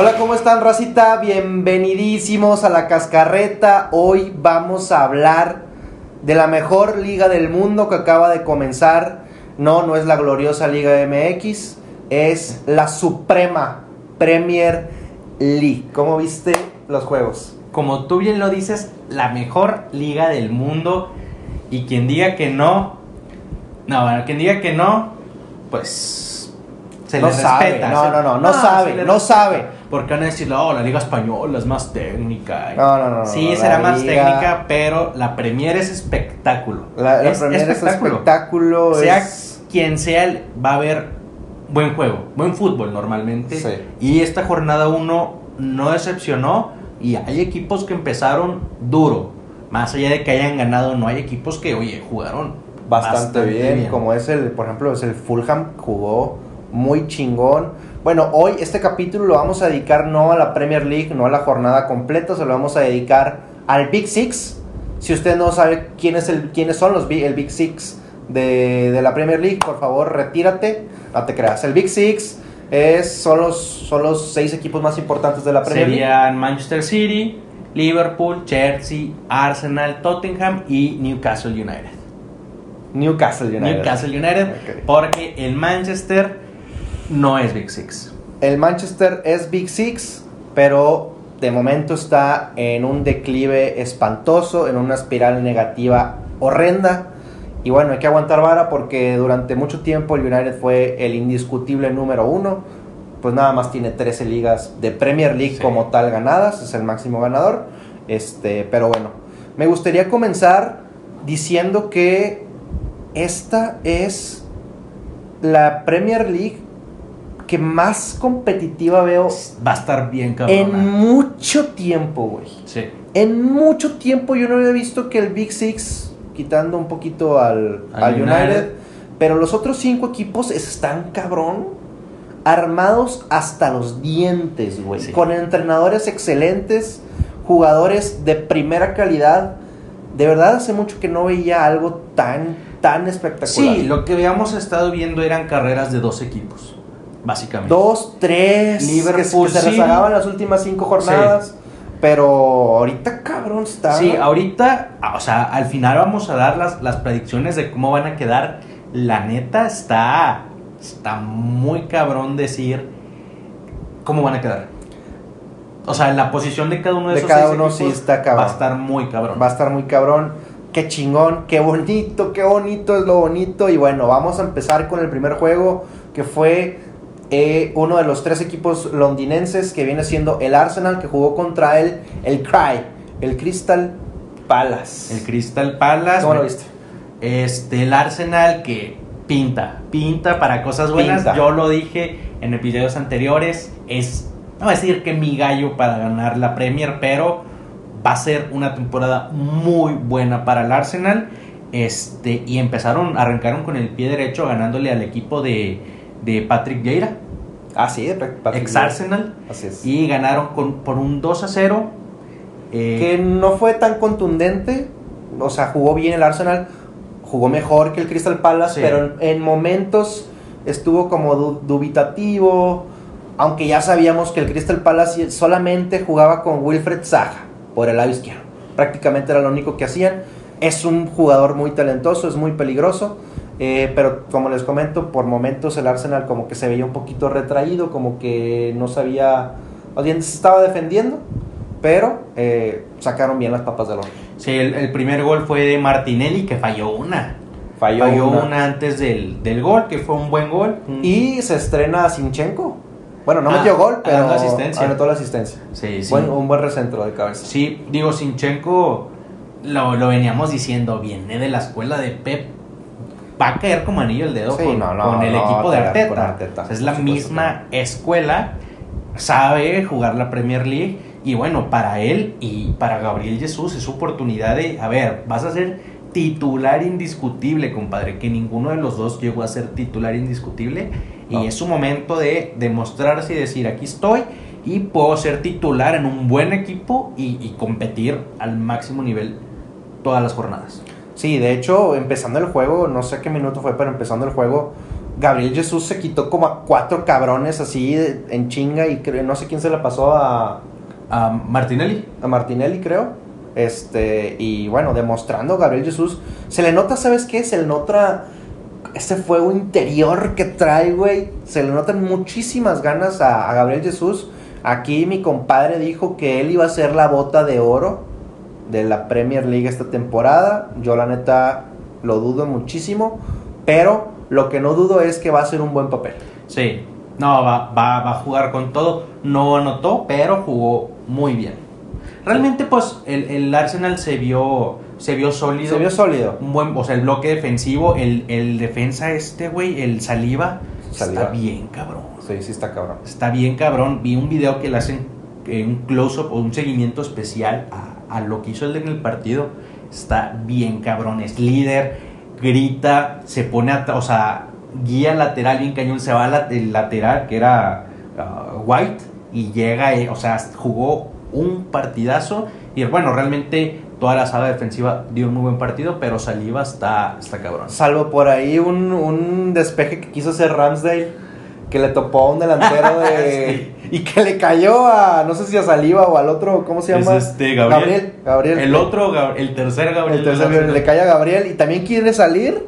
Hola, ¿cómo están, racita? Bienvenidísimos a la cascarreta. Hoy vamos a hablar de la mejor liga del mundo que acaba de comenzar. No, no es la gloriosa Liga MX, es la suprema Premier League. ¿Cómo viste los juegos? Como tú bien lo dices, la mejor liga del mundo. Y quien diga que no, no, bueno, quien diga que no, pues se no le sabe, respeta. no, no, no, no se sabe, no sabe. Porque van a decir, oh, la liga española es más técnica. No, no, no, no, Sí, la será más liga- técnica, pero la Premier es espectáculo. La, la es Premier es espectáculo. espectáculo. Sea es- quien sea, va a haber buen juego, buen fútbol normalmente. Sí. Y esta jornada 1 no decepcionó y hay equipos que empezaron duro. Más allá de que hayan ganado, no hay equipos que, oye, jugaron bastante, bien, como es el, por ejemplo, es el Fulham, jugó muy chingón. Bueno, hoy este capítulo lo vamos a dedicar no a la Premier League, no a la jornada completa, se lo vamos a dedicar al Big Six. Si usted no sabe quién es el, quiénes son los Big- el Big Six de, de la Premier League, por favor retírate, no te creas. El Big Six es, son, los, son los seis equipos más importantes de la Premier League. Serían Manchester City, Liverpool, Chelsea, Arsenal, Tottenham y Newcastle United. Newcastle United. Newcastle United, Ok. porque el Manchester no es Big Six. El Manchester es Big Six, pero de momento está en un declive espantoso, en una espiral negativa horrenda. Y bueno, hay que aguantar vara porque durante mucho tiempo el United fue el indiscutible número uno. Pues nada más tiene 13 ligas de Premier League Sí. como tal ganadas, es el máximo ganador. Este, pero bueno, me gustaría comenzar diciendo que esta es la Premier League que más competitiva veo Va a estar bien en cabrón. mucho tiempo, güey. Sí. En mucho tiempo yo no había visto que el Big Six, quitando un poquito al, Al al United, United. pero los otros cinco equipos están cabrón, armados hasta los dientes, güey. Sí. Con entrenadores excelentes, jugadores de primera calidad. De verdad hace mucho que no veía algo tan, tan espectacular. Sí, lo que habíamos estado viendo eran carreras de dos equipos, básicamente. Dos, tres, Liverpool, que, que se rezagaban las últimas cinco jornadas. Pero ahorita, cabrón, está. Sí, ahorita, ah, o sea, al final vamos a dar las, las predicciones de cómo van a quedar. La neta está, está muy cabrón decir cómo van a quedar. O sea, la posición de cada uno de, De esos cada seis uno equipos sí está cabrón. va a estar muy cabrón. Va a estar muy cabrón. Qué chingón, qué bonito, qué bonito es lo bonito. Y bueno, vamos a empezar con el primer juego que fue eh, uno de los tres equipos londinenses que viene siendo el Arsenal que jugó contra el, el Cry, el Crystal Palace. El Crystal Palace. ¿Cómo lo viste? Este, el Arsenal que pinta, pinta para cosas buenas. Pinta. Yo lo dije en episodios anteriores, es, no voy a decir que mi gallo para ganar la Premier, pero va a ser una temporada muy buena para el Arsenal. Este, y empezaron, arrancaron con el pie derecho ganándole al equipo de, de Patrick Vieira, Ah, sí, de Patrick ex. Arsenal, Así es. y ganaron con, por un 2 a 0. Eh, que no fue tan contundente. O sea, jugó bien el Arsenal, jugó mejor que el Crystal Palace, Sí. pero en, en momentos estuvo como du- dubitativo. Aunque ya sabíamos que el Crystal Palace solamente jugaba con Wilfred Zaha por el lado izquierdo. Prácticamente era lo único que hacían. Es un jugador muy talentoso, es muy peligroso. Eh, pero como les comento, por momentos el Arsenal como que se veía un poquito retraído, como que no sabía, más bien se estaba defendiendo, pero eh, sacaron bien las papas del horno. Sí, el, el primer gol fue de Martinelli que falló una. Falló, Falló, una. una. antes del, del gol, que fue un buen gol. Y se estrena Sinchenko. Bueno, no Ah, metió gol, pero asistencia. anotó la asistencia. Sí, sí. Buen- un buen recentro de cabeza. Sí, digo, Sinchenko lo, lo veníamos diciendo, viene de la escuela de Pep. Va a caer como anillo el dedo Sí, con, no, no, con el no, equipo de Arteta. Es la misma escuela, sabe jugar la Premier League. Y bueno, para él y para Gabriel Jesús es su oportunidad de, a ver, vas a ser titular indiscutible, compadre, que ninguno de los dos llegó a ser titular indiscutible. Y es su momento de demostrarse y decir, aquí estoy y puedo ser titular en un buen equipo y, y competir al máximo nivel todas las jornadas. Sí, de hecho, empezando el juego, no sé qué minuto fue, pero empezando el juego, Gabriel Jesús se quitó como a cuatro cabrones así en chinga y creo, no sé quién se la pasó a, A Martinelli. a Martinelli, creo. Este, y bueno, demostrando Gabriel Jesús. Se le nota, ¿sabes qué? Se le nota ese fuego interior que trae, güey. Se le notan muchísimas ganas a, a Gabriel Jesús. Aquí mi compadre dijo que él iba a ser la bota de oro de la Premier League esta temporada. Yo la neta lo dudo muchísimo. Pero lo que no dudo es que va a ser un buen papel. Sí. No, va, va, va a jugar con todo. No anotó, pero jugó muy bien. Realmente, pues, el, el Arsenal se vio, se vio sólido. Se vio sólido. un buen, o sea, el bloque defensivo, el, el defensa este, güey, el Saliva, Saliva. está bien cabrón. Sí, sí está cabrón. Está bien cabrón. Vi un video que le hacen eh, un close-up o un seguimiento especial a, a lo que hizo el partido. Está bien cabrón. Es líder, grita, se pone a, o sea, guía lateral bien cañón. Se va al el lateral que era ah, White y llega, eh, o sea, jugó un partidazo. Y bueno, realmente toda la saga defensiva dio un muy buen partido, pero Saliva está, está cabrón. Salvo por ahí un, un despeje que quiso hacer Ramsdale, que le topó a un delantero de... Y que le cayó a, no sé si a Saliva o al otro, ¿cómo se Es llama? este, Gabriel. Gabriel. Gabriel. El otro, el tercer Gabriel. El tercer del le cae a Gabriel y también quiere salir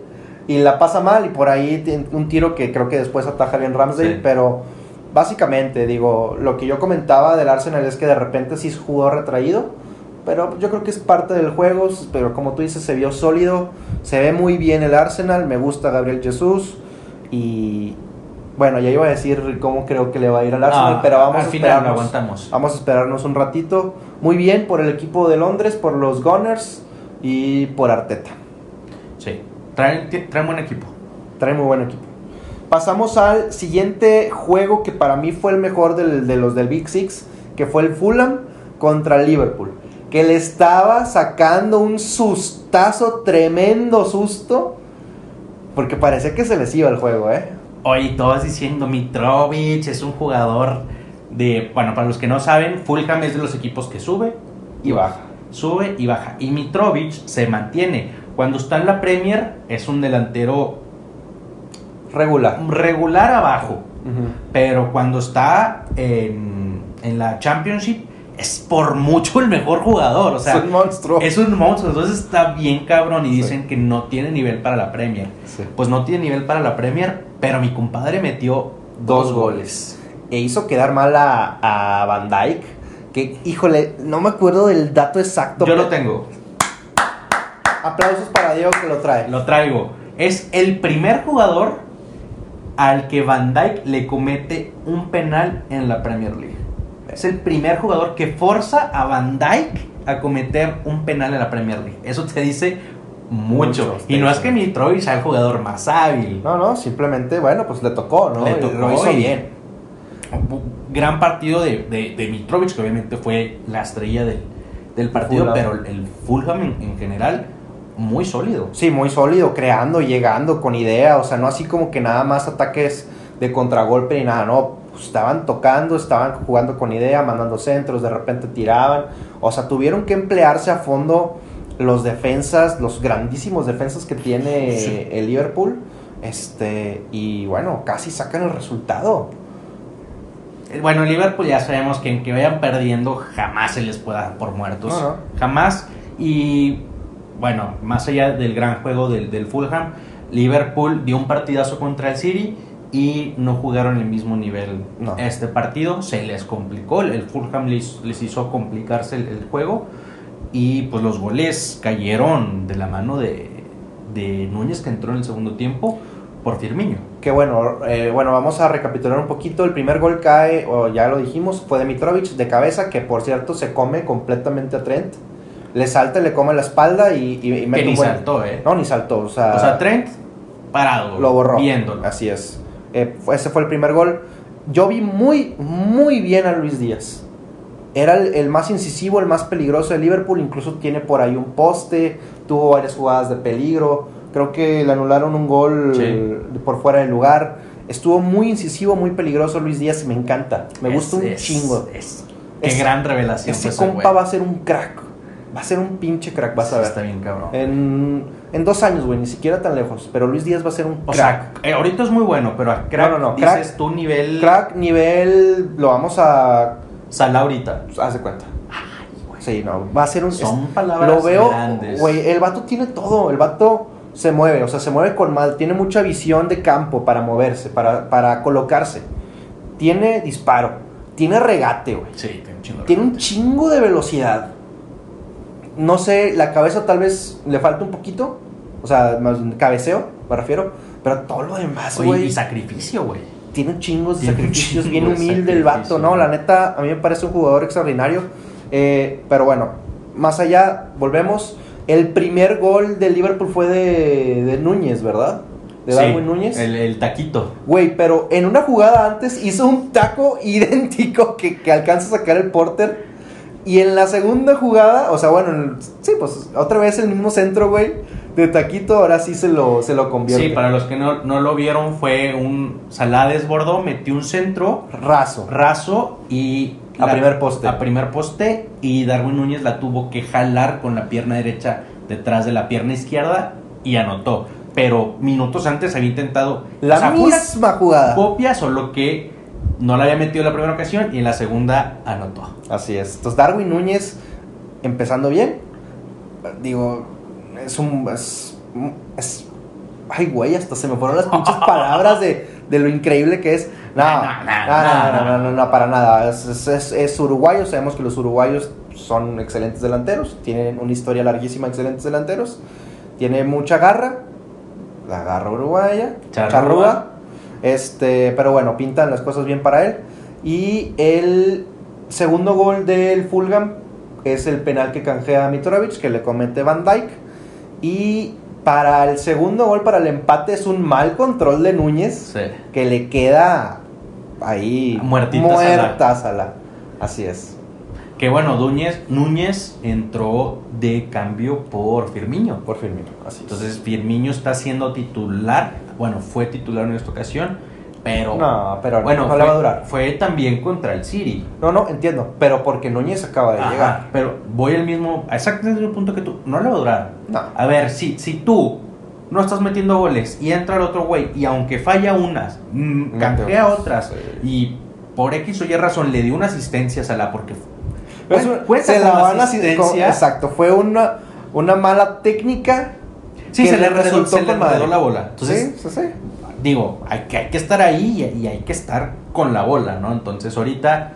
y la pasa mal y por ahí tiene un tiro que creo que después ataja bien Ramsdale, Sí. pero básicamente digo, lo que yo comentaba del Arsenal es que de repente sí jugó retraído, pero yo creo que es parte del juego, pero como tú dices se vio sólido, se ve muy bien el Arsenal, me gusta Gabriel Jesús y bueno, ya iba a decir cómo creo que le va a ir al Arsenal, pero vamos al a final aguantamos. Vamos a esperarnos un ratito. Muy bien por el equipo de Londres, por los Gunners y por Arteta. Sí. Traen, traen buen equipo. Trae muy buen equipo. Pasamos al siguiente juego que para mí fue el mejor del- de los del Big Six, que fue el Fulham contra el Liverpool. Que le estaba sacando un sustazo, tremendo susto, porque parecía que se les iba el juego, ¿eh? Oye, todos diciendo Mitrovic es un jugador de. Bueno, para los que no saben, Fulham es de los equipos que sube Y baja. Sube y baja. Y Mitrovic se mantiene. Cuando está en la Premier, es un delantero Regular. regular abajo. Pero cuando está en, en la Championship, es por mucho el mejor jugador. O sea, es un monstruo. Es un monstruo, entonces está bien cabrón y Sí. dicen que no tiene nivel para la Premier. Sí. Pues no tiene nivel para la Premier, pero mi compadre metió dos goles. E hizo quedar mal a, a Van Dyke. Que, híjole, no me acuerdo del dato exacto. Yo lo tengo, Aplausos para Diego que lo trae. lo traigo. Es el primer jugador al que Van Dyke le comete un penal en la Premier League. Es el primer jugador que forza a Van Dyke a cometer un penal en la Premier League. Eso te dice mucho. Mucho, y no es que Mitrovic sea el jugador más hábil. No, no, simplemente, bueno, pues le tocó, ¿no? Le tocó lo hizo y- bien. gran partido de, de, de Mitrovic, que obviamente fue la estrella del, del partido, Fulham. pero el, el Fulham en, en general, muy sólido. Sí, muy sólido, creando, llegando, con idea. O sea, no así como que nada más ataques de contragolpe ni nada, no. Pues, estaban tocando, estaban jugando con idea, mandando centros, de repente tiraban. O sea, tuvieron que emplearse a fondo los defensas, los grandísimos defensas que tiene Sí. el Liverpool. Este, y bueno, casi sacan el resultado. Eh, Bueno, el Liverpool ya sabemos que en que vayan perdiendo jamás se les pueda dar por muertos. No, no. Jamás. Y bueno, más allá del gran juego del, del Fulham, Liverpool dio un partidazo contra el City y no jugaron el mismo nivel No. este partido. Se les complicó. El Fulham les, les hizo complicarse el, el juego. Y pues los goles cayeron de la mano de, de Núñez que entró en el segundo tiempo por Firmino. Que bueno, eh, bueno, vamos a recapitular un poquito. El primer gol cae, o ya lo dijimos, fue de Mitrovic de cabeza, que por cierto se come completamente a Trent. Le salta, le come la espalda y, y- y mete Que ni buen- saltó, ¿eh? No, ni saltó. O sea, O sea, Trent parado. lo borró. Viéndolo. Así es. Eh, ese fue el primer gol. Yo vi muy, muy bien a Luis Díaz. Era el, el más incisivo, el más peligroso de Liverpool. Incluso tiene por ahí un poste. Tuvo varias jugadas de peligro. Creo que le anularon un gol Sí. por fuera del lugar. Estuvo muy incisivo, muy peligroso Luis Díaz. Me encanta. Me Es- gusta un es- chingo. es- qué gran revelación. Ese compa güey. va a ser un crack. Va a ser un pinche crack, vas a ver. Está bien, cabrón. En, en dos años, güey, ni siquiera tan lejos. Pero Luis Díaz va a ser un O crack. sea, eh, ahorita es muy bueno, pero a crack No, no, no, dices crack- tú nivel crack nivel, lo vamos a... Salah ahorita. haz de cuenta. Sí, no, va a ser un... Son es- palabras Lo veo, grandes. güey, el vato tiene todo, el vato se mueve, o sea, se mueve con mal, tiene mucha visión de campo para moverse, para, para colocarse. Tiene disparo, tiene regate, güey. Sí, tiene un chingo de Tiene un chingo de velocidad. No sé, la cabeza tal vez le falta un poquito. O sea, más cabeceo, me refiero. Pero todo lo demás, Oye, güey. y sacrificio, güey. Tiene chingos de sacrificios, bien de humilde el vato. ¿no? La neta, a mí me parece un jugador extraordinario. Eh, pero bueno, más allá, volvemos. El primer gol de Liverpool fue de, de Núñez, ¿verdad? De Sí, Darwin Núñez. El, el taquito. Güey, pero en una jugada antes hizo un taco idéntico que, que alcanza a sacar el porter. Y en la segunda jugada, o sea, bueno, sí, pues otra vez el mismo centro, güey, de taquito, ahora sí se lo, se lo convierte. Sí, para los que no, no lo vieron, fue un Salah desbordó, metió un centro Raso. raso y... A primer poste. A primer poste y Darwin Núñez la tuvo que jalar con la pierna derecha detrás de la pierna izquierda y anotó. Pero minutos antes había intentado... La o sea, misma jugada. copia, solo que no la había metido en la primera ocasión y en la segunda anotó. Así es. Entonces, Darwin Núñez, empezando bien, digo, es un. Es, ay, güey, hasta se me fueron las pinches palabras de, de lo increíble que es. No, no, no, no, no, no, para nada. Es, es, uruguayo, sabemos que los uruguayos son excelentes delanteros, tienen una historia larguísima, excelentes delanteros, tiene mucha garra, la garra uruguaya, charrúa. charrúa. Este, pero bueno, pintan las cosas bien para él. Y el segundo gol del Fulham es el penal que canjea a Mitrovic, que le comete Van Dyke. Y para el segundo gol, para el empate, es un mal control de Núñez Sí. que le queda ahí Muertita muerta Salah. Así es. Que bueno, Núñez, Núñez entró de cambio por Firmiño. Por Firmino. Así es. Entonces Firmiño está siendo titular. Bueno, fue titular en esta ocasión. Pero no, pero bueno, no le va a fue, durar. fue también contra el City. No, no, entiendo. Pero porque Núñez acaba de Ajá, llegar. Pero voy al mismo, exactamente el punto que tú. No le va a durar. No. A ver, si, si tú no estás metiendo goles y entra el otro güey y aunque falla unas, mm, canjea otras. Sí. y por X o Y razón le dio una asistencia a Salah porque Pues, cuenta se la la van asistencia. Exacto, fue una, una mala técnica. sí, se le, resultó se le la bola. Entonces, sí, sí, sí. Digo, hay que, hay que estar ahí y, y hay que estar con la bola, ¿no? Entonces ahorita,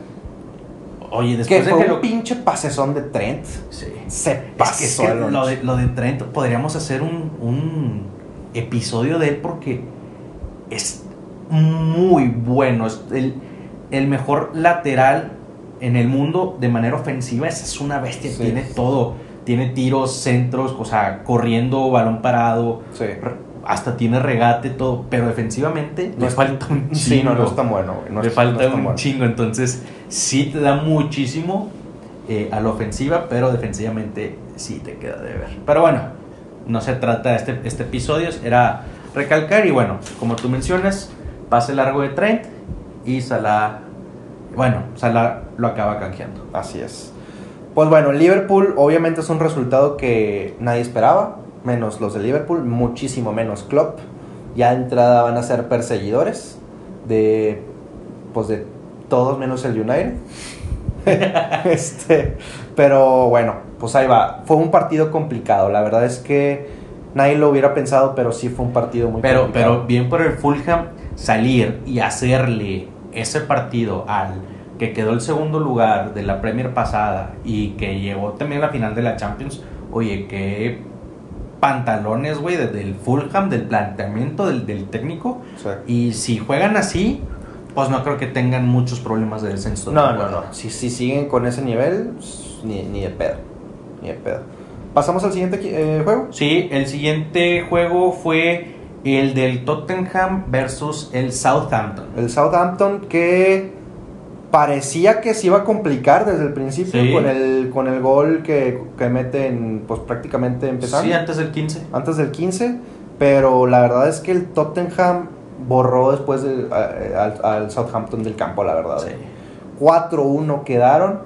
oye, Que después de fue que un lo... pinche pasezón de Trent. Sí. Se Es pasó. que, es que lo, de, lo de Trent, podríamos hacer un, un episodio de él porque es muy bueno. Es el, el mejor lateral en el mundo de manera ofensiva. Esa es una bestia, Sí. tiene todo. Tiene tiros, centros, o sea, corriendo, balón parado, Sí. Hasta tiene regate, todo. Pero defensivamente No le es- falta un chingo. Sí, no, no es tan bueno. no le es- falta no un bueno. chingo, entonces sí te da muchísimo eh, a la ofensiva, pero defensivamente sí te queda de ver. Pero bueno, no se trata de este, este episodio, era recalcar y bueno, como tú mencionas, pase largo de Trent y Salah, bueno, Salah lo acaba canjeando. Así es. Pues bueno, Liverpool obviamente es un resultado que nadie esperaba, menos los de Liverpool, muchísimo menos Klopp. Ya de entrada van a ser perseguidores de pues de todos menos el United. este, pero bueno, pues ahí va. Fue un partido complicado, la verdad es que nadie lo hubiera pensado, pero sí fue un partido muy Pero, complicado. pero bien por el Fulham salir y hacerle ese partido al que quedó el segundo lugar de la Premier pasada y que llegó también a la final de la Champions. Oye, qué pantalones, güey, desde el Fulham, del planteamiento del, del técnico. Sí. Y si juegan así, pues no creo que tengan muchos problemas de descenso. No, no, no. Si, si siguen con ese nivel, ni, ni de pedo. Ni de pedo. Pasamos al siguiente eh, juego. Sí, el siguiente juego fue el del Tottenham versus el Southampton. El Southampton que parecía que se iba a complicar desde el principio Sí. con, el, con el gol que, que meten pues prácticamente empezando. Sí, antes del 15. antes del 15. Pero la verdad es que el Tottenham borró después a- al, al Southampton del campo, la verdad. Sí. 4-1 quedaron.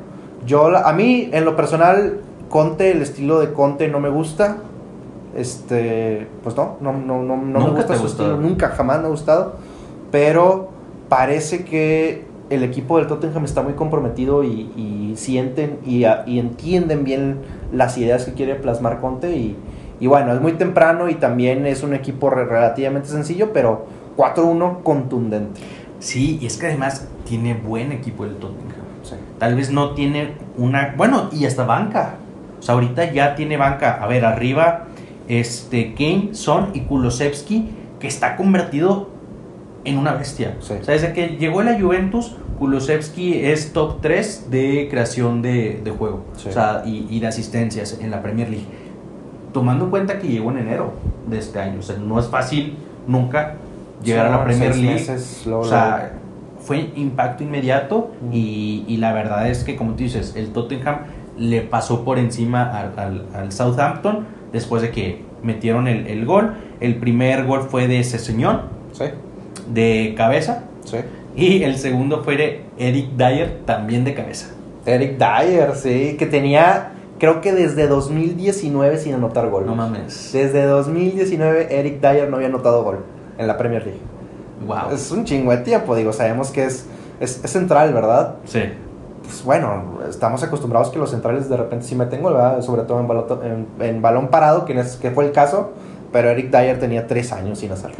Yo, a mí, en lo personal, Conte, el estilo de Conte no me gusta. Este, pues no, no, no, no, no me ¿Nunca gusta su estilo, nunca, jamás me ha gustado. Pero parece que el equipo del Tottenham está muy comprometido y, y sienten y, entienden bien las ideas que quiere plasmar Conte. Y, y bueno, es muy temprano y también es un equipo re- relativamente sencillo, pero 4-1 contundente. Sí, y es que además tiene buen equipo el Tottenham. Sí. Tal vez no tiene una. Bueno, y hasta banca. O sea, ahorita ya tiene banca. A ver, arriba, este, Kane, Son y Kulusevski, que está convertido en una bestia. Sí. O sea, desde que llegó a la Juventus, Kulusevski es top 3 de creación de, de juego. Sí. O sea, y, y de asistencias en la Premier League. Tomando en cuenta que llegó en enero de este año. O sea, no es fácil nunca llegar a la Premier League. meses, O sea, fue impacto inmediato Mm. y, y la verdad es que, como tú dices, el Tottenham le pasó por encima al, al- al Southampton después de que metieron el, el gol. El primer gol fue de Seseñón, sí, de cabeza, sí. y el segundo fue de Eric Dyer, también de cabeza. Eric Dyer, sí, que tenía, creo que desde 2019 sin anotar gol. No mames. Desde 2019 Eric Dyer no había anotado gol en la Premier League. Wow. Es un chingo de tiempo, digo, sabemos que es, es, es central, ¿verdad? Sí. Pues bueno, estamos acostumbrados que los centrales de repente sí meten gol, ¿verdad? Sobre todo en, en, en balón parado, que, es, que fue el caso, pero Eric Dyer tenía tres años sin hacerlo.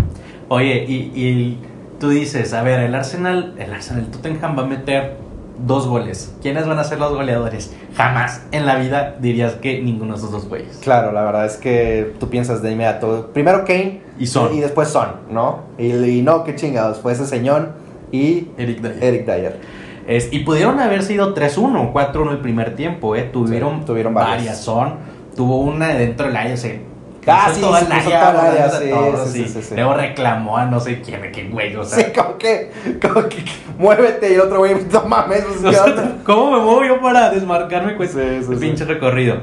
Oye, y, y tú dices, a ver, el Arsenal, el Arsenal, el Tottenham va a meter dos goles. ¿Quiénes van a ser los goleadores? Jamás en la vida dirías que ninguno de esos dos güeyes. Claro, la verdad es que tú piensas de inmediato, primero Kane Y Son. y después Son, ¿no? Y, y no, qué chingados, fue ese señor y Eric Dyer. Eric Dyer. Es- y pudieron haber sido 3-1, 4-1 el primer tiempo, ¿eh? Tuvieron, Sí, tuvieron varias. varias. Son, tuvo una dentro del área, se Ah, sí, toda se el cruzó área, sí, sí, sí. sí, sí, sí. Luego reclamó a no sé quién, qué güey, o sea. Sí, como que, como que, muévete y el otro güey, no mames, pues, o ¿qué sea? ¿Cómo me muevo yo para desmarcarme Sí, sí, el sí. pinche recorrido?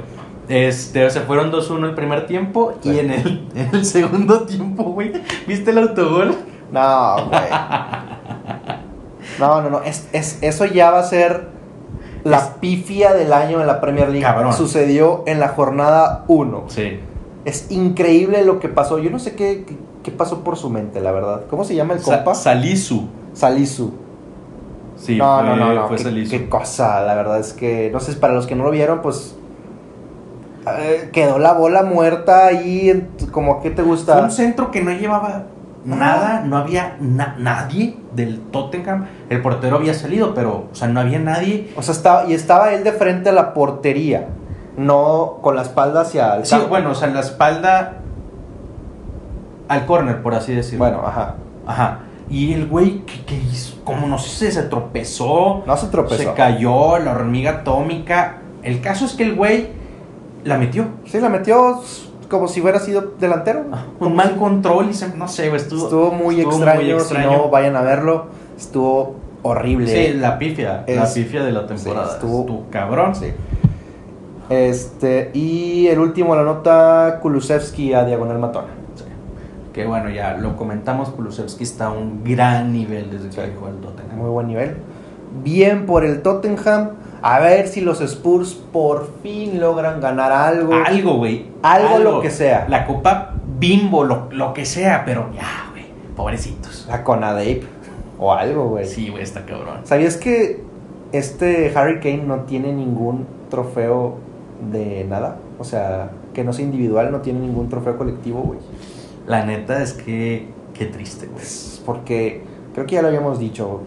Este, se fueron 2-1 el primer tiempo y Sí. en el, en el segundo tiempo, güey, ¿viste el autogol? No, güey. No, no, no. Es, es- eso ya va a ser la pifia del año en la Premier League. Cabrón. Sucedió en la jornada 1. Sí. Es increíble lo que pasó. Yo no sé qué, qué, qué pasó por su mente, la verdad. ¿Cómo se llama el compa? Salisu. Salisu. Sí, no, fue, no, no, no. fue Qué, Salisu. qué cosa, la verdad es que, no sé, para los que no lo vieron, pues eh, quedó la bola muerta ahí, como que te Fue gusta. un centro que no llevaba nada, no había na- nadie del Tottenham. El portero había salido, pero, o sea, no había nadie. O sea, estaba, y estaba él de frente a la portería, no con la espalda hacia el Sí, campo. bueno, o sea, la espalda al córner, por así decirlo. Bueno, ajá. Ajá. Y el güey, ¿qué, qué hizo? Como no sé, se tropezó, No se tropezó. se cayó, la hormiga atómica. El caso es que el güey la metió. Sí, la metió como si hubiera sido delantero. Un mal control y se, no sé, güey, estuvo, Estuvo muy estuvo extraño, muy extraño. Si no, vayan a verlo. Estuvo horrible. Sí, la pifia, la pifia de la temporada. sí, estuvo- estuvo, cabrón. Sí. Este, y el último la nota Kulusevski a Diagonal Matona. Sí. Que bueno, ya lo comentamos, Kulusevski está a un gran nivel desde que Sí. dejó el Tottenham. Muy buen nivel. Bien por el Tottenham. A ver si los Spurs por fin logran ganar algo. Algo, güey. Algo, lo que sea. La copa bimbo, lo, lo que sea, pero ya, güey. Pobrecitos. La Conadape. O algo, güey. Sí, güey, está cabrón. ¿Sabías que este Harry Kane no tiene ningún trofeo de nada? O sea, que no sea individual, no tiene ningún trofeo colectivo, güey. La neta es que, qué triste, güey. Porque, creo que ya lo habíamos dicho,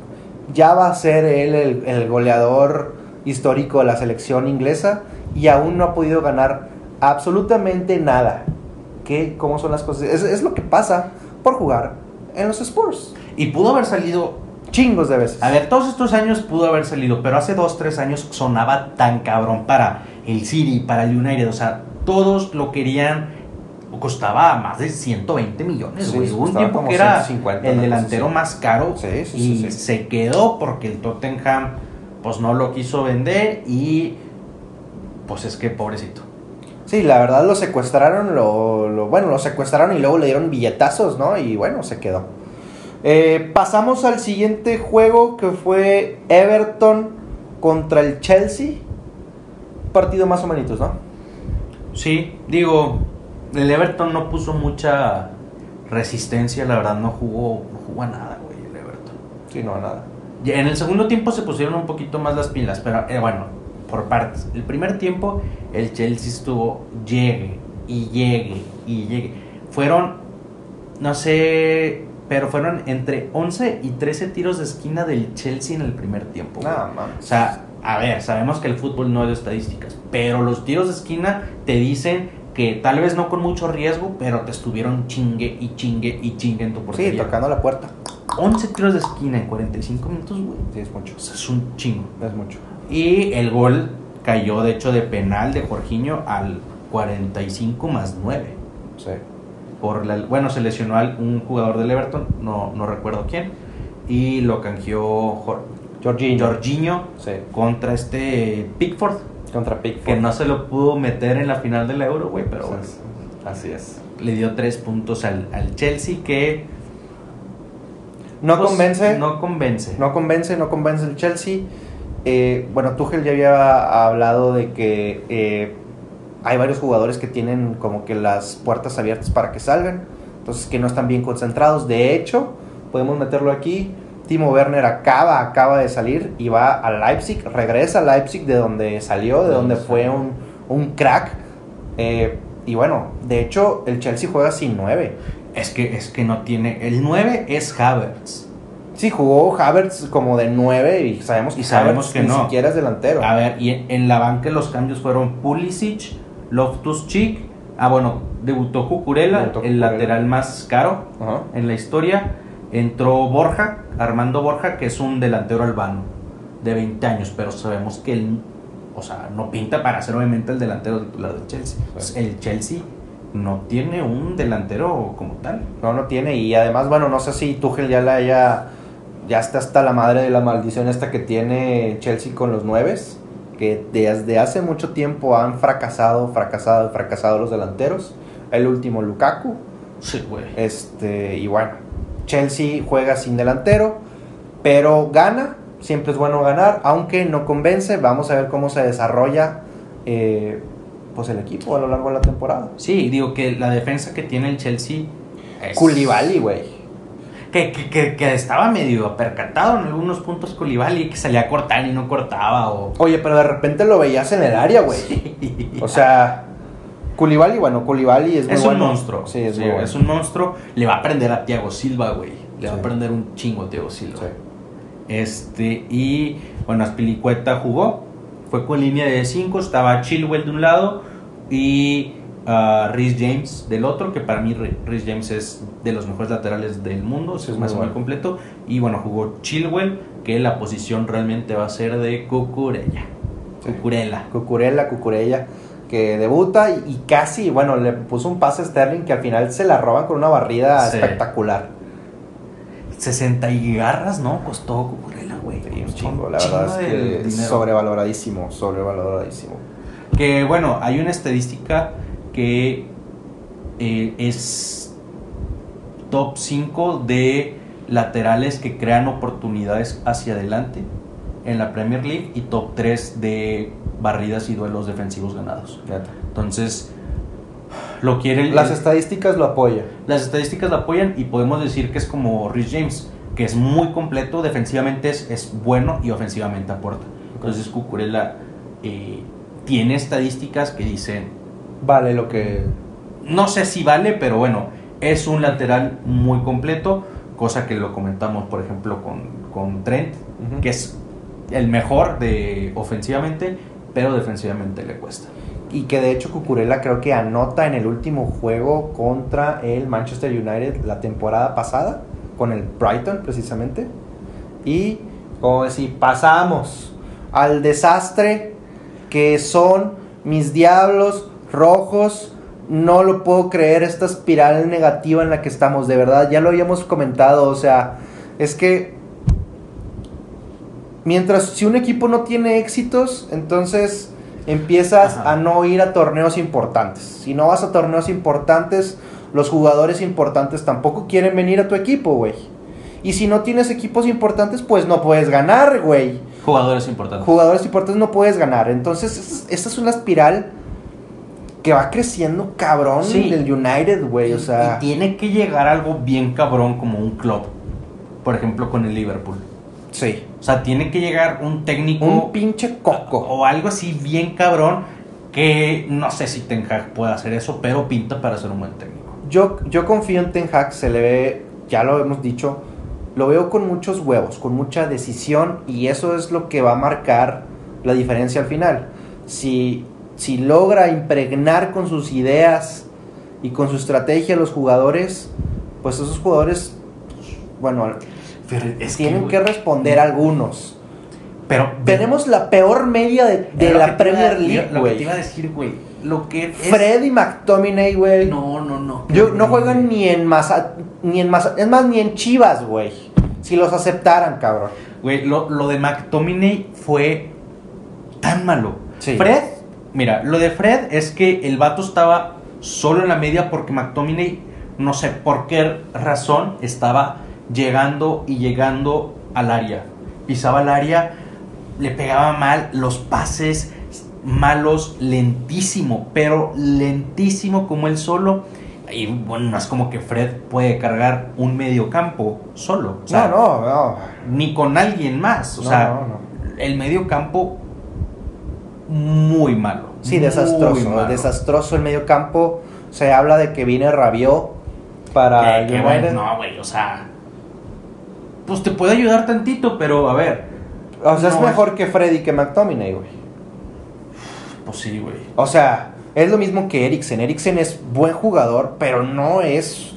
ya va a ser él el, el goleador histórico de la selección inglesa y aún no ha podido ganar absolutamente nada. ¿Qué? ¿Cómo son las cosas? Es, es lo que pasa por jugar en los Spurs. Y pudo haber salido Chingos de veces. A ver, todos estos años pudo haber salido, pero hace dos, tres años sonaba tan cabrón para el City, para el United. O sea, todos lo querían. Costaba más de 120 millones, Sí, güey. Un tiempo que era 150, el delantero así. más caro. Sí, sí, y sí, sí. se quedó porque el Tottenham, pues no lo quiso vender. Y pues es que pobrecito. Sí, la verdad lo secuestraron, lo, lo- bueno, lo secuestraron y luego le dieron billetazos, ¿no? Y bueno, se quedó. Eh, pasamos al siguiente juego que fue Everton contra el Chelsea. Partido más o menos, ¿no? Sí, digo, el Everton no puso mucha resistencia, la verdad no jugó, no jugó a nada, güey, el Everton. Sí, no, nada. Y En el segundo tiempo se pusieron un poquito más las pilas, pero eh, bueno, por partes. El primer tiempo el Chelsea estuvo llegue y llegue y llegue. Fueron, no sé, pero fueron entre 11 y 13 tiros de esquina del Chelsea en el primer tiempo. Nada, mames. O sea, a ver, sabemos que el fútbol no es de estadísticas, pero los tiros de esquina te dicen que tal vez no con mucho riesgo, pero te estuvieron chingue y chingue y chingue en tu Sí, portería. tocando la puerta. 11 tiros de esquina en 45 minutos, güey. Sí, es mucho. O sea, es un chingo. Es mucho. Y el gol cayó, de hecho, de penal de Jorginho al 45 más 9. Sí. Por la, bueno, se lesionó al, un jugador del Everton, no, no recuerdo quién, y lo canjeó Jorginho. Jorginho Sí. contra este Pickford, Contra Pickford. que no se lo pudo meter en la final del Euro, güey, pero bueno, Así es. le dio tres puntos al, al Chelsea que... No pues, convence. No convence. No convence, no convence el Chelsea. Eh, bueno, Tuchel ya había hablado de que eh, hay varios jugadores que tienen como que las puertas abiertas para que salgan, entonces que no están bien concentrados. De hecho, podemos meterlo aquí. Timo Werner acaba, acaba de salir y va a Leipzig, regresa a Leipzig de donde salió, de De donde fue un, un crack. Eh, y bueno, de hecho, el Chelsea juega sin nueve. Es que, es que no tiene... El 9 es Havertz. Sí, jugó Havertz como de 9 y sabemos que Y sabemos Havertz que ni no. siquiera es delantero. A ver, y en la banca los cambios fueron Pulisic, Loftus-Cheek, ah bueno, debutó Cucurella, el lateral más caro Ajá. en la historia. Entró Borja, Armando Borja, que es un delantero albano de 20 años, pero sabemos que él, o sea, no pinta para ser obviamente el delantero titular del Chelsea. Pues, El Chelsea no tiene un delantero como tal. No, no tiene. Y además, bueno, no sé si Tuchel ya la haya. Ya está hasta la madre de la maldición esta que tiene Chelsea con los nueves. Que desde hace mucho tiempo han fracasado, fracasado, fracasado los delanteros. El último, Lukaku. Sí, güey. Este, y bueno, Chelsea juega sin delantero, pero gana. Siempre es bueno ganar, aunque no convence. Vamos a ver cómo se desarrolla eh, pues el equipo a lo largo de la temporada. Sí, digo que la defensa que tiene el Chelsea es... Koulibaly, güey. Que, que, que, que estaba medio percatado en algunos puntos Koulibaly, que salía a cortar y no cortaba, o... Oye, pero de repente lo veías en el área, güey. O sea, Koulibaly, bueno, Koulibaly es muy es un bueno. monstruo. Sí, es Sí, muy bueno. es un monstruo. Le va a aprender a Thiago Silva, güey. Le va a aprender un chingo a Thiago Silva. Este, y bueno, Aspilicueta jugó. Fue con línea de 5. Estaba Chilwell de un lado y uh, Rhys James del otro. Que para mí Rhys James es de los mejores laterales del mundo. Es más muy bueno. completo. Y bueno, jugó Chilwell. Que la posición realmente va a ser de Cucurella. Cucurella. Cucurella, Cucurella, que debuta y, casi, bueno, le puso un pase a Sterling que al final se la roban con una barrida Sí. espectacular. 60 y garras, ¿no? Costó Cucurella, güey. Sí, un chingo, la chingo verdad es que sobrevaloradísimo, sobrevaloradísimo. Que bueno, hay una estadística que eh, es top 5 de laterales que crean oportunidades hacia adelante en la Premier League y top 3 de barridas y duelos defensivos ganados. Entonces, lo quiere Las estadísticas lo apoyan. las estadísticas la apoyan y podemos decir que es como Rhys James, que es muy completo, defensivamente es, es bueno y ofensivamente aporta. Entonces Cucurella eh, tiene estadísticas que dicen, Vale lo que... no sé si vale, pero bueno, es un lateral muy completo, cosa que lo comentamos por ejemplo con, con Trent, que es el mejor de ofensivamente, pero defensivamente le cuesta. Y que de hecho Cucurella creo que anota en el último juego contra el Manchester United la temporada pasada, con el Brighton precisamente. Y como decir, pasamos al desastre que son mis diablos rojos. No lo puedo creer esta espiral negativa en la que estamos, de verdad, ya lo habíamos comentado, o sea, es que mientras si un equipo no tiene éxitos, entonces empiezas Ajá. a no ir a torneos importantes. Si no vas a torneos importantes, los jugadores importantes tampoco quieren venir a tu equipo, güey. Y si no tienes equipos importantes, pues no puedes ganar, güey. Jugadores importantes. Jugadores importantes no puedes ganar. Entonces, es- esta es una espiral que va creciendo cabrón Sí. el United, güey. O sea, y tiene que llegar algo bien cabrón como un club. Por ejemplo, con el Liverpool. Sí. O sea, tiene que llegar un técnico Un pinche coco. o algo así bien cabrón que no sé si Ten Hag puede hacer eso, pero pinta para ser un buen técnico. Yo, yo confío en Ten Hag, se le ve, ya lo hemos dicho, lo veo con muchos huevos, con mucha decisión y eso es lo que va a marcar la diferencia al final. Si, si logra impregnar con sus ideas y con su estrategia a los jugadores, pues esos jugadores, pues, bueno, Pero es tienen que responder algunos. Pero Tenemos la peor media de, la Premier iba- League, Lo que te iba a decir, güey. Lo que es- Fred y McTominay, güey. No, no, no. Yo no juegan ni en Maza, ni en Maza, es más ni en Chivas, güey. Si los aceptaran, cabrón. Güey, lo, lo de McTominay fue tan malo. Sí. Fred, mira, lo de Fred es que el vato estaba solo en la media porque McTominay, no sé por qué razón, estaba llegando y llegando al área. Pisaba el área, le pegaba mal los pases malos, lentísimo, pero lentísimo como él solo. Y bueno, no es como que Fred puede cargar un medio campo solo. O sea, no, no, no. ni con alguien más. O No, sea, no, no. el medio campo muy malo. Sí, desastroso. malo. Desastroso el medio campo. Se habla de que viene Rabiot para Que- que, güey, no, güey, o sea. Pues te puede ayudar tantito, pero a ver. O sea, es mejor que Freddy que McTominay, güey. Pues sí, güey. O sea, es lo mismo que Eriksen. Eriksen es buen jugador, pero no es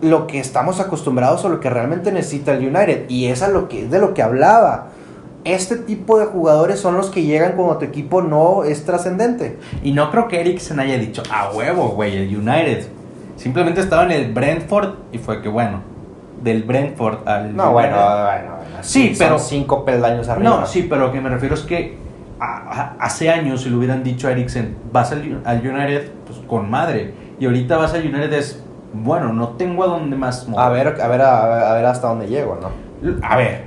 lo que estamos acostumbrados o lo que realmente necesita el United. Y es, a lo que, es de lo que hablaba. Este tipo de jugadores son los que llegan cuando tu equipo no es trascendente. Y no creo que Eriksen haya dicho, a huevo, güey, el United. Simplemente estaba en el Brentford y fue que, bueno, del Brentford al. No, bueno, bueno. Sí, pero- cinco peldaños arriba. No, sí, pero lo que me refiero es que a- a- hace años si le hubieran dicho a Eriksen, vas al, al United, pues con madre. Y ahorita vas al United es, bueno, no tengo a dónde más A ver, a ver, a ver, a ver hasta dónde llego, ¿no? A ver,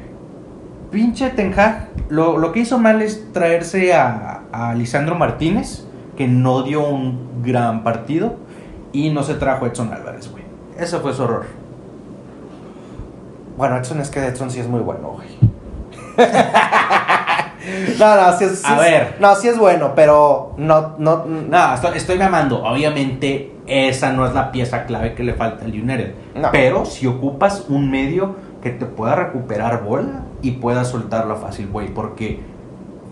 pinche Ten Hag, lo, lo que hizo mal es traerse a, a Lisandro Martínez, que no dio un gran partido, y no se trajo a Edson Álvarez, güey. Ese fue su error. Bueno, Edson es que Edson sí es muy bueno, güey. no, no, sí es, sí A es- ver. No, sí es bueno, pero no, no, No, estoy, estoy mamando. Obviamente, esa no es la pieza clave que le falta al United. No. Pero si ocupas un medio que te pueda recuperar bola y pueda soltarla fácil, güey. Porque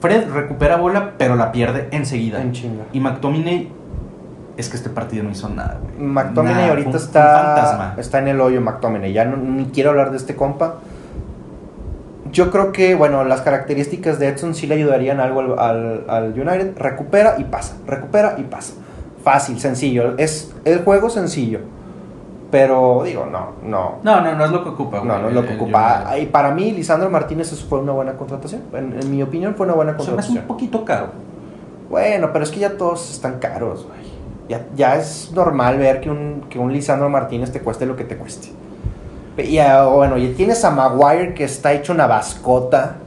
Fred recupera bola, pero la pierde enseguida. En chinga. Y McTominay, es que este partido no hizo nada, güey. McTominay Nada, ahorita un- está, un fantasma. está en el hoyo, McTominay. Ya no, ni quiero hablar de este compa. Yo creo que, bueno, las características de Edson sí le ayudarían algo al, al- al United. Recupera y pasa, recupera y pasa. Fácil, sencillo. Es el juego sencillo. Pero digo, no, no. No, no, no es lo que ocupa, güey. No, no es lo que el ocupa. United. Y para mí, Lisandro Martínez eso fue una buena contratación. En, en mi opinión, fue una buena Se me hace contratación. un poquito caro. Bueno, pero es que ya todos están caros, güey. Ya, ya es normal ver que un, que un Lisandro Martínez te cueste lo que te cueste. Y ah, bueno, y tienes a Maguire que está hecho una bascota.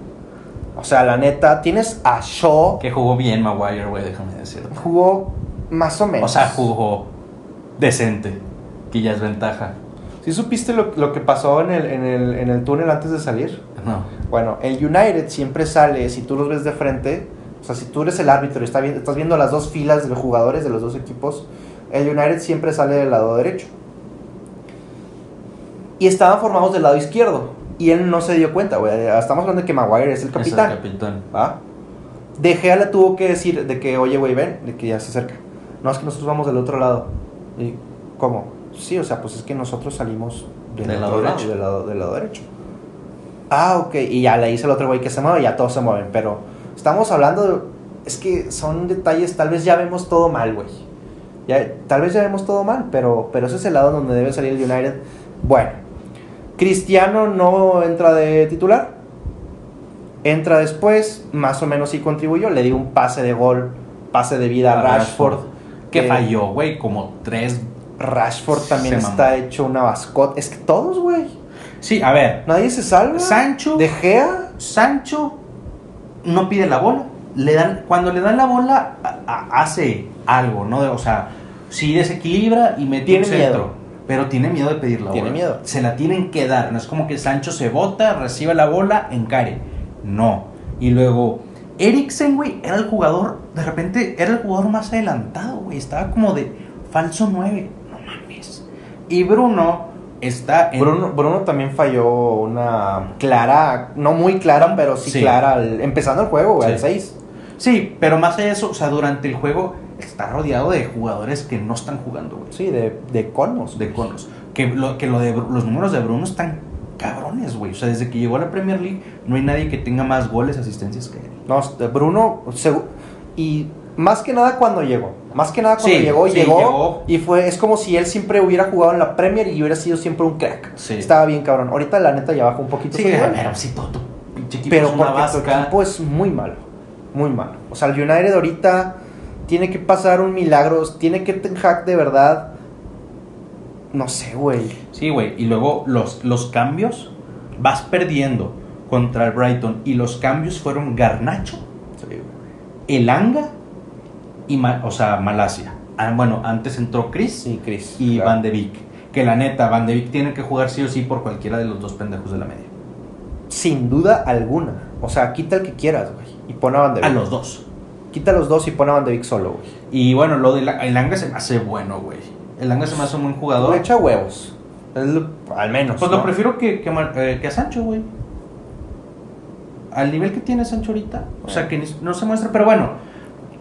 O sea, la neta, tienes a Shaw, Que jugó bien Maguire, güey, déjame decirlo. jugó más o menos. O sea, jugó decente. Que ya es ventaja. ¿Sí supiste lo, lo que pasó en el, en, el, en el túnel antes de salir? No. Bueno, el United siempre sale, si tú los ves de frente, o sea, si tú eres el árbitro y está estás viendo las dos filas de jugadores de los dos equipos, el United siempre sale del lado derecho. Y estaban formados del lado izquierdo. Y él no se dio cuenta, güey. Estamos hablando de que Maguire es el Es capitán. el capitán. ¿va? De Gea le tuvo que decir de que, oye, güey, ven, de que ya se acerca. No, es que nosotros vamos del otro lado. ¿Y cómo? Sí, o sea, pues es que nosotros salimos del, Del otro lado derecho. del lado, del lado derecho. Ah, ok. Y ya le dice el otro güey que se mueve y ya todos se mueven. Pero estamos hablando de... Es que son detalles, tal vez ya vemos todo mal, güey. Ya, tal vez ya vemos todo mal, pero, pero ese es el lado donde debe salir el United. Bueno, Cristiano no entra de titular. Entra después, más o menos sí contribuyó. Le dio un pase de gol, pase de vida a Rashford. Que falló, güey, como tres. Rashford también está mamó. hecho una mascota. Es que todos, güey. Sí, a ver. Nadie se salva. Sancho. De Gea. Sancho no pide la bola. le dan, cuando le dan la bola, a- a- hace algo, ¿no? O sea, sí desequilibra y mete Tiene un centro. miedo. Pero tiene miedo de pedir la Tiene bola. miedo. Se la tienen que dar. No es como que Sancho se bota, recibe la bola, encare. No. Y luego, Eriksen, güey, era el jugador, de repente, era el jugador más adelantado, güey. Estaba como de falso 9. No mames. Y Bruno está en. Bruno, Bruno también falló una clara, no muy clara, pero sí, Sí. clara, al- empezando el juego, güey, Sí. al 6. Sí, pero más allá de eso, o sea, durante el juego está rodeado de jugadores que no están jugando, güey. Sí, de, de colmos. De conos. Que, lo, que lo de, los números de Bruno están cabrones, güey. O sea, desde que llegó a la Premier League, no hay nadie que tenga más goles, asistencias que él. No, Bruno, y más que nada cuando llegó. Más que nada cuando Sí, llegó, sí, llegó, llegó. y fue, es como si él siempre hubiera jugado en la Premier y hubiera sido siempre un crack. Sí. Estaba bien cabrón. Ahorita la neta ya bajó un poquito Sí, pero sí, todo tu pero porque tu vasca. equipo es muy malo, muy malo. O sea, el United ahorita tiene que pasar un milagro, tiene que Ten Hag de verdad, no sé, güey. Sí, güey. Y luego los, los cambios, vas perdiendo contra el Brighton. Y los cambios fueron Garnacho, Elanga y, o sea, Malasia. Ah, bueno, antes entró Chris Sí, Chris. y claro. Van de Beek. Que la neta, Van de Beek tiene que jugar sí o sí por cualquiera de los dos pendejos de la media. Sin duda alguna. O sea, quita el que quieras, güey. Y pon a Van de A Beek. los dos. Quita los dos y pon a Van de Beek solo, güey. Y bueno, lo de la, Elanga se me hace bueno, güey. Elanga se me hace un buen jugador. Le echa huevos. Lo- al menos. Pues ¿no? lo prefiero que, que, eh, que a Sancho, güey. Al nivel que tiene Sancho ahorita. O sea, que ni- no se muestra. Pero bueno,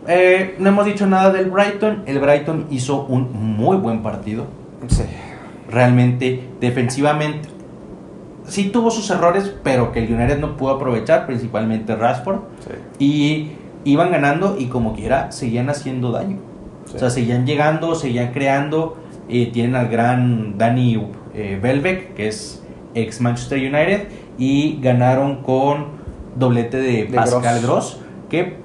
eh, no hemos dicho nada del Brighton. El Brighton hizo un muy buen partido. Sí. Realmente, defensivamente. Sí tuvo sus errores, pero que el United no pudo aprovechar, principalmente Rashford. sí. Y iban ganando y como quiera, seguían haciendo daño. Sí. O sea, seguían llegando, seguían creando. eh, tienen al gran Danny eh, Welbeck, que es ex Manchester United. Y ganaron con doblete de, De Pascal Gross. Gross. Que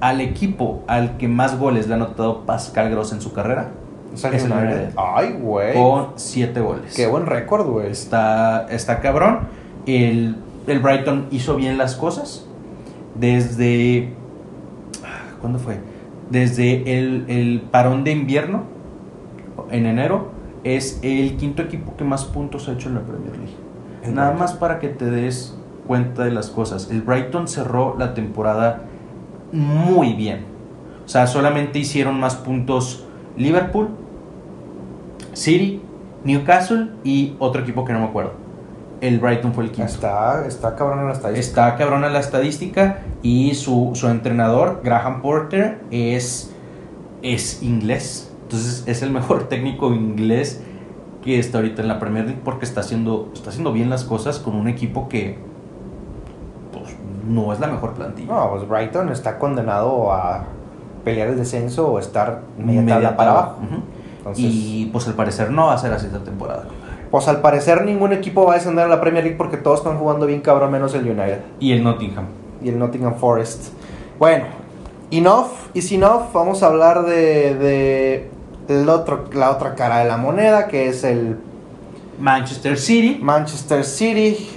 al equipo al que más goles le ha anotado Pascal Gross en su carrera. O sea, Es el United. United. Ay, güey. Con 7 goles. Qué buen récord, güey. Está, está cabrón. El, el Brighton hizo bien las cosas. Desde. ¿Cuándo fue? Desde el, el parón de invierno, en enero, es el quinto equipo que más puntos ha hecho en la Premier League. El Nada Brighton. más para que te des cuenta de las cosas. El Brighton cerró la temporada muy bien. O sea, solamente hicieron más puntos Liverpool, City, Newcastle y otro equipo que no me acuerdo. El Brighton fue el quinto. Está, está cabrón en la estadística. Está cabrona la estadística y su, su entrenador, Graham Porter, es, es inglés. Entonces es el mejor técnico inglés que está ahorita en la Premier League porque está haciendo, está haciendo bien las cosas con un equipo que no es la mejor plantilla. No, pues Brighton está condenado a pelear el descenso o estar media, Media tabla para abajo. Entonces, Y pues al parecer no va a ser así esta temporada. pues al parecer ningún equipo va a descender a la Premier League porque todos están jugando bien cabrón menos el United Y el Nottingham. y el Nottingham Forest. Bueno, enough is enough. Vamos a hablar de, de el otro, la otra cara de la moneda que es el Manchester City. Manchester City.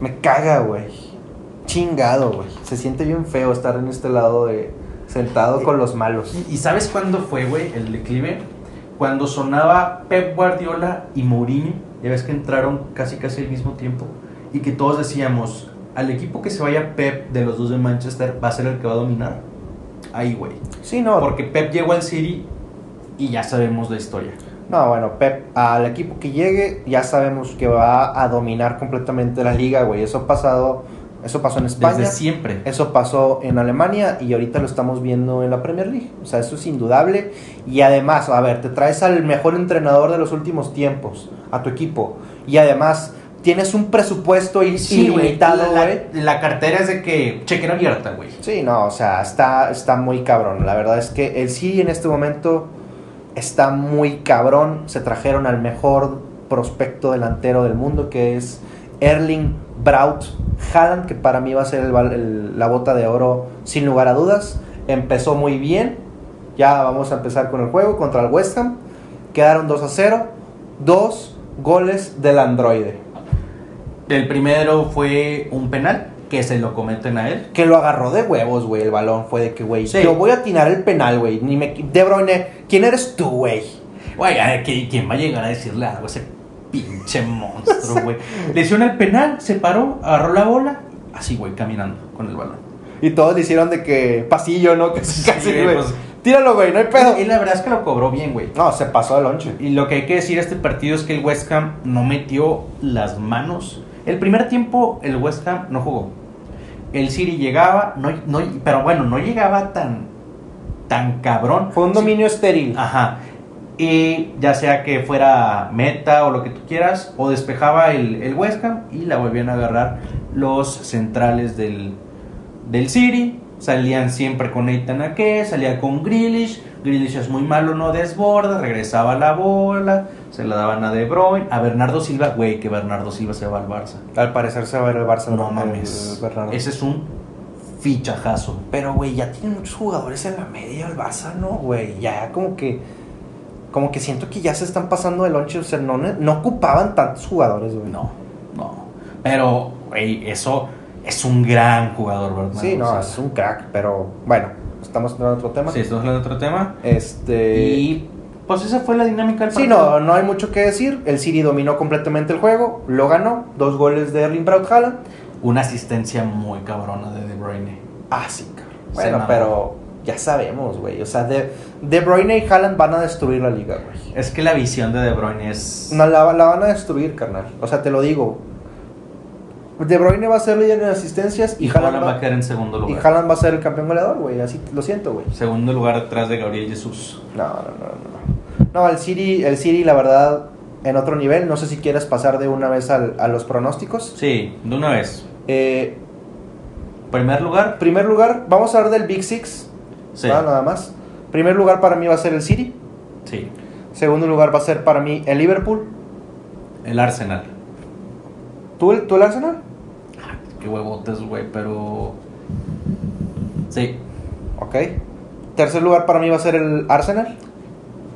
Me caga, güey. Chingado, güey. Se siente bien feo estar en este lado de sentado con los malos. ¿Y sabes cuándo fue, güey, el declive? Cuando sonaba Pep Guardiola y Mourinho, ya ves que entraron casi casi al mismo tiempo, y que todos decíamos, al equipo que se vaya Pep de los dos de Manchester va a ser el que va a dominar. Ahí, güey. Sí, no. Porque Pep llegó al City y ya sabemos la historia. No, bueno, Pep, al equipo que llegue, ya sabemos que va a dominar completamente la liga, güey. Eso ha pasado, eso pasó en España, Desde siempre. eso pasó en Alemania y ahorita lo estamos viendo en la Premier League. O sea, eso es indudable. Y además, a ver, te traes al mejor entrenador de los últimos tiempos, a tu equipo. Y además, tienes un presupuesto il- Sí, güey. ilimitado, La, la cartera es de que chequera abierta, güey. Sí, no, o sea, está, está muy cabrón. La verdad es que el City en este momento está muy cabrón. Se trajeron al mejor prospecto delantero del mundo, que es Erling Braut Haaland, que para mí va a ser el val- el- la bota de oro sin lugar a dudas. Empezó muy bien. Ya vamos a empezar con el juego contra el West Ham. Quedaron 2 a 0. Dos goles del androide. El primero fue un penal, que se lo comenten a él. Que lo agarró de huevos, güey, el balón. Fue de que, güey, Sí. yo voy a atinar el penal, güey. Ni me... De Bruyne, ¿quién eres tú, güey? Güey, a ver, ¿qui- ¿quién va a llegar a decirle algo a ese pinche monstruo, güey? Le hicieron el penal, se paró, agarró la bola, así, güey, caminando con el balón. Y todos le hicieron de que pasillo, ¿no? Casi, Sí, casi, güey. pues. Tíralo, güey, no hay pedo. Y la verdad es que lo cobró bien, güey. No, se pasó de lonche. Y lo que hay que decir de este partido es que el West Ham no metió las manos. El primer tiempo el West Ham no jugó. El City llegaba, no, no, pero bueno, no llegaba tan, tan cabrón. Fue un dominio estéril. Ajá. Y ya sea que fuera meta o lo que tú quieras, o despejaba el, el West Ham y la volvían a agarrar los centrales del, del City. Salían siempre con Nathan Ake, salía con Grealish. Grealish es muy malo, no desborda, regresaba la bola, se la daban a De Bruyne, a Bernardo Silva, güey, que Bernardo Silva se va al Barça. Al parecer se va a ver el Barça. No mames. Bernardo. Ese es un fichajazo. Pero, güey, ya tiene muchos jugadores en la media el Barça, ¿no, güey? Ya como que... Como que siento que ya se están pasando de lonche. O sea, no, no ocupaban tantos jugadores, güey. No, no. Pero, güey, eso es un gran jugador, ¿verdad? Sí, no, O sea, es un crack. Pero, bueno, estamos entrando en otro tema. Sí, estamos hablando de otro tema. Este... Y pues esa fue la dinámica del Sí, partido. no, no hay mucho que decir. El City dominó completamente el juego, lo ganó. Dos goles de Erling Braut Haaland. Una asistencia muy cabrona de De Bruyne. Ah, sí, cabrón. Bueno, pero ya sabemos, güey. O sea, de, de Bruyne y Haaland van a destruir la liga, güey. Es que la visión de De Bruyne es... No, la, la van a destruir, carnal. O sea, te lo digo. De Bruyne va a ser líder en asistencias y, y Haaland, va a quedar en segundo y lugar. Haaland va a ser el campeón goleador, güey. Así lo siento, güey. Segundo lugar detrás de Gabriel Jesús. No, no, no, no. No, el City, el City, la verdad, en otro nivel. No sé si quieres pasar de una vez al- a los pronósticos. Sí, de una vez. Eh, Primer lugar. primer lugar, vamos a hablar del Big Six. Sí. ¿va? Nada más. Primer lugar para mí va a ser el City. Sí. Segundo lugar va a ser para mí el Liverpool. El Arsenal. ¿Tú, el- tú el Arsenal? Qué huevotes, güey, pero... Sí. Ok. Tercer lugar para mí va a ser el Arsenal.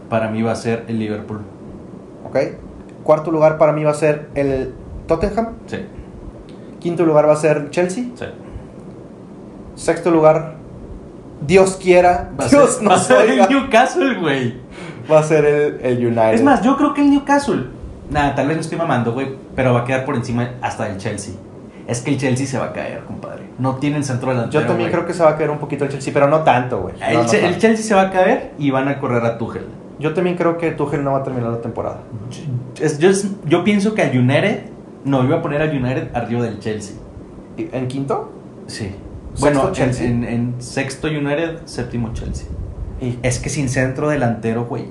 Para mí va a ser el Liverpool. Ok. Cuarto lugar para mí va a ser el Tottenham. Sí. Quinto lugar va a ser Chelsea. Sí. Sexto lugar, Dios quiera, Va a Dios ser, nos oiga, el Newcastle, güey. va a ser el, el United. Es más, yo creo que el Newcastle. Nada, tal vez me estoy mamando, güey. Pero va a quedar por encima hasta del Chelsea. Es que el Chelsea se va a caer, compadre. No tienen centro delantero. yo también creo que se va a caer un poquito el Chelsea, pero no tanto, güey. El, No, no Che- el. Chelsea se va a caer y van a correr a Tuchel. Yo también creo que Tuchel no va a terminar la temporada. Yo, pienso que a United. No, iba a poner a United arriba del Chelsea. ¿Y- ¿En quinto? Sí. Bueno, en- Chelsea. En, en sexto United, séptimo Chelsea. Y, Es que sin centro delantero, güey,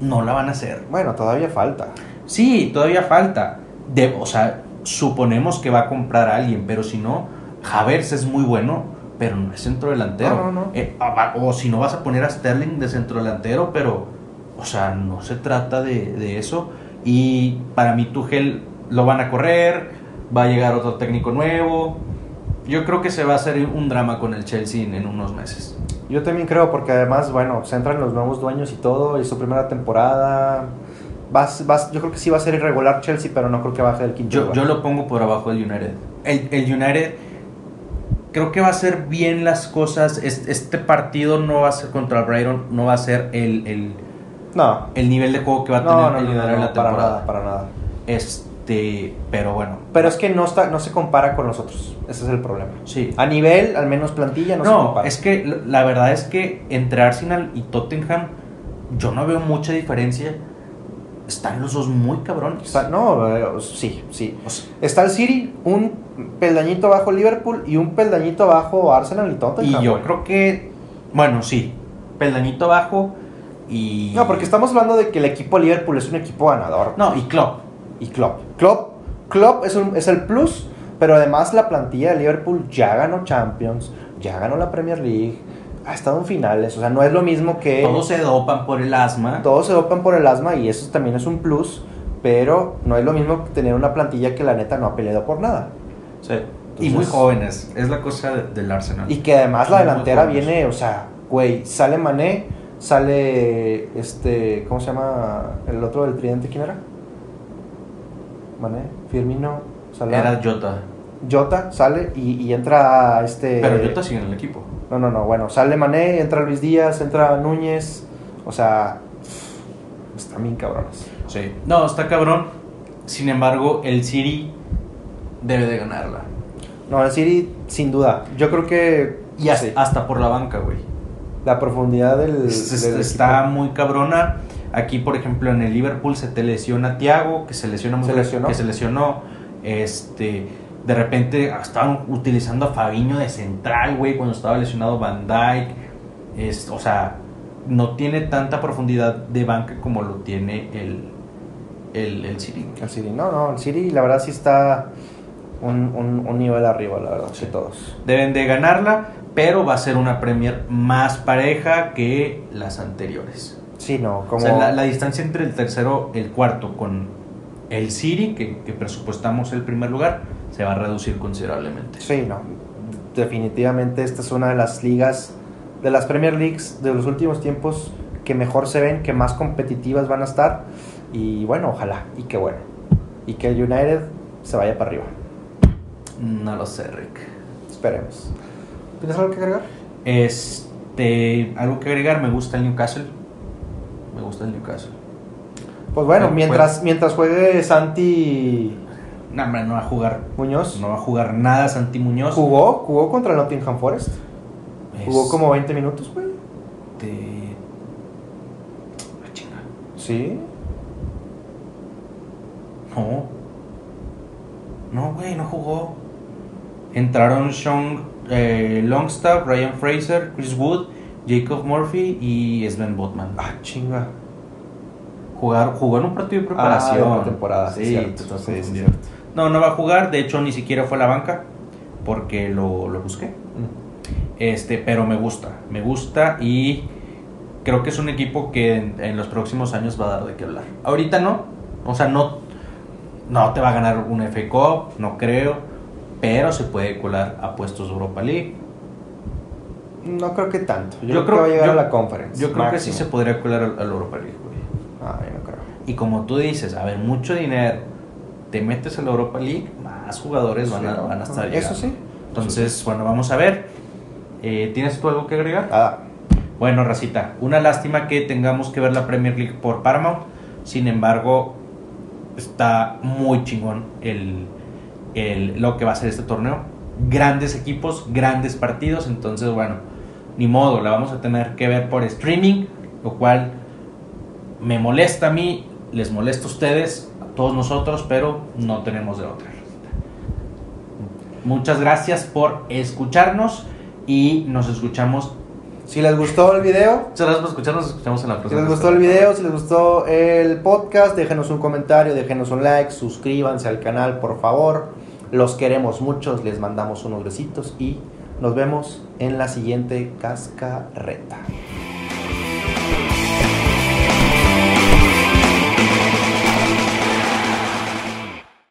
no la van a hacer. bueno, todavía falta. Sí, todavía falta. De, o sea, suponemos que va a comprar a alguien, pero si no, Havers es muy bueno, pero no es centro delantero. No, no, no. Eh, ah, o si no vas a poner a Sterling de centro delantero, pero, o sea, no se trata de, de eso. Y para mí, Tuchel lo van a correr, va a llegar otro técnico nuevo. Yo creo que se va a hacer un drama con el Chelsea en, en unos meses. Yo también creo, porque además, bueno, se entran los nuevos dueños y todo, y su primera temporada. Vas, vas, yo creo que sí va a ser irregular Chelsea, pero no creo que baje del quinto Yo, lugar. yo lo pongo por abajo del United. El, el United creo que va a hacer bien las cosas. Es- Este, partido no va a ser contra el Brighton, no va a ser el, el, No, el nivel de juego que va a tener no, no, el no, en la para temporada. nada, para nada. Este, pero bueno. Pero es que no, está, no se compara con los otros. Ese es el problema. Sí. A nivel, al menos plantilla, no, se compara. es que la- verdad es que entre Arsenal y Tottenham yo no veo mucha diferencia. Están los dos muy cabrones. Está- no, eh, sí, sí. O sea, Está el City, un peldañito abajo Liverpool y un peldañito abajo Arsenal y Tottenham. y yo creo que, bueno, sí, peldañito abajo y... No, porque estamos hablando de que el equipo Liverpool es un equipo ganador. No, y Klopp. Y Klopp. Klopp, Klopp es, un- es el plus, pero además la plantilla de Liverpool ya ganó Champions, ya ganó la Premier League, ha estado en finales. O sea, no es lo mismo que... Todos se dopan por el asma. Todos se dopan por el asma y eso también es un plus, pero no es lo mismo que tener una plantilla que la neta no ha peleado por nada. Sí. y muy jóvenes. Es la cosa de- del Arsenal. Y que además la delantera viene, o sea, güey, sale Mané, sale este, ¿cómo se llama el otro del tridente? ¿Quién era? Mané, Firmino, Salah. Era Jota. Jota sale y, y entra este. Pero Jota sigue en el equipo. No, no, no. Bueno, sale Mané, entra Luis Díaz, entra Núñez. O sea, están bien cabrones. Sí. No, está cabrón. Sin embargo, el City debe de ganarla. No, el City, sin duda. Yo creo que. Y hasta, sí, hasta por la banca, güey. la profundidad del. Es- del está equipo. muy cabrona. Aquí, por ejemplo, en el Liverpool se te lesiona Thiago, que se lesiona muy ¿Se lesionó? que se lesionó. Este, de repente estaban utilizando a Fabiño de central, güey, cuando estaba lesionado Van Dijk. Es, o sea, no tiene tanta profundidad de banca como lo tiene el el, el City. El City. No, no, el City, la verdad, sí está un, un, un nivel arriba, la verdad, Sí. de todos. Deben de ganarla, pero va a ser una Premier más pareja que las anteriores. Sí, no, como. O sea, la, la distancia entre el tercero y el cuarto con el City, que, que presupuestamos el primer lugar, se va a reducir considerablemente. Sí, no. Definitivamente esta es una de las ligas, de las Premier Leagues de los últimos tiempos que mejor se ven, que más competitivas van a estar. Y bueno, ojalá, y qué bueno. Y que el United se vaya para arriba. No lo sé, Rick. Esperemos. ¿Tienes algo que agregar? Este, algo que agregar, me gusta el Newcastle. Me gusta el Newcastle. Pues bueno, mientras, mientras juegue Santi No, hombre, no va a jugar. Muñoz, No va a jugar nada Santi Muñoz. jugó, jugó contra el Nottingham Forest. Jugó Es como 20 minutos, güey. de- Ah, chinga. Sí. No. No, güey, no jugó. Entraron Sean eh, Longstaff, Ryan Fraser, Chris Wood, Jacob Murphy y Sven Botman. Ah, chinga. Jugar, jugó en un partido de Ah, preparación. de temporada, Sí, cierto. te Sí, sí, cierto. No, no va a jugar. De hecho, ni siquiera fue a la banca porque lo, lo busqué. Mm. Este, pero me gusta, me gusta y creo que es un equipo que en, en los próximos años va a dar de qué hablar. Ahorita no, o sea, no, no te va a ganar un FA Cup, no creo, pero se puede colar a puestos de Europa League. No creo que tanto. Yo, Yo creo, que va a llegar yo- a la conference. Yo creo que sí se podría colar al, al Europa League, güey. Ah, yo no creo. Y como tú dices, a ver, mucho dinero, te metes a la Europa League, más jugadores van, Sí, a, van a estar Eso llegando. sí. Entonces, bueno, vamos a ver. Eh, ¿Tienes tú algo que agregar? Ah, Bueno, Racita, una lástima que tengamos que ver la Premier League por Paramount. Sin embargo, está muy chingón el, el- lo que va a ser este torneo. Grandes equipos, grandes partidos. Entonces, bueno, ni modo, la vamos a tener que ver por streaming. Lo cual me molesta a mí, les molesta a ustedes, a todos nosotros, pero no tenemos de otra. Muchas gracias por escucharnos y nos escuchamos si les gustó el video, Muchas gracias por escucharnos. Nos escuchamos en la si próxima. les gustó el video, si les gustó el podcast, déjenos un comentario, déjenos un like, suscríbanse al canal, por favor. Los queremos mucho, les mandamos unos besitos y nos vemos en la siguiente cascarreta.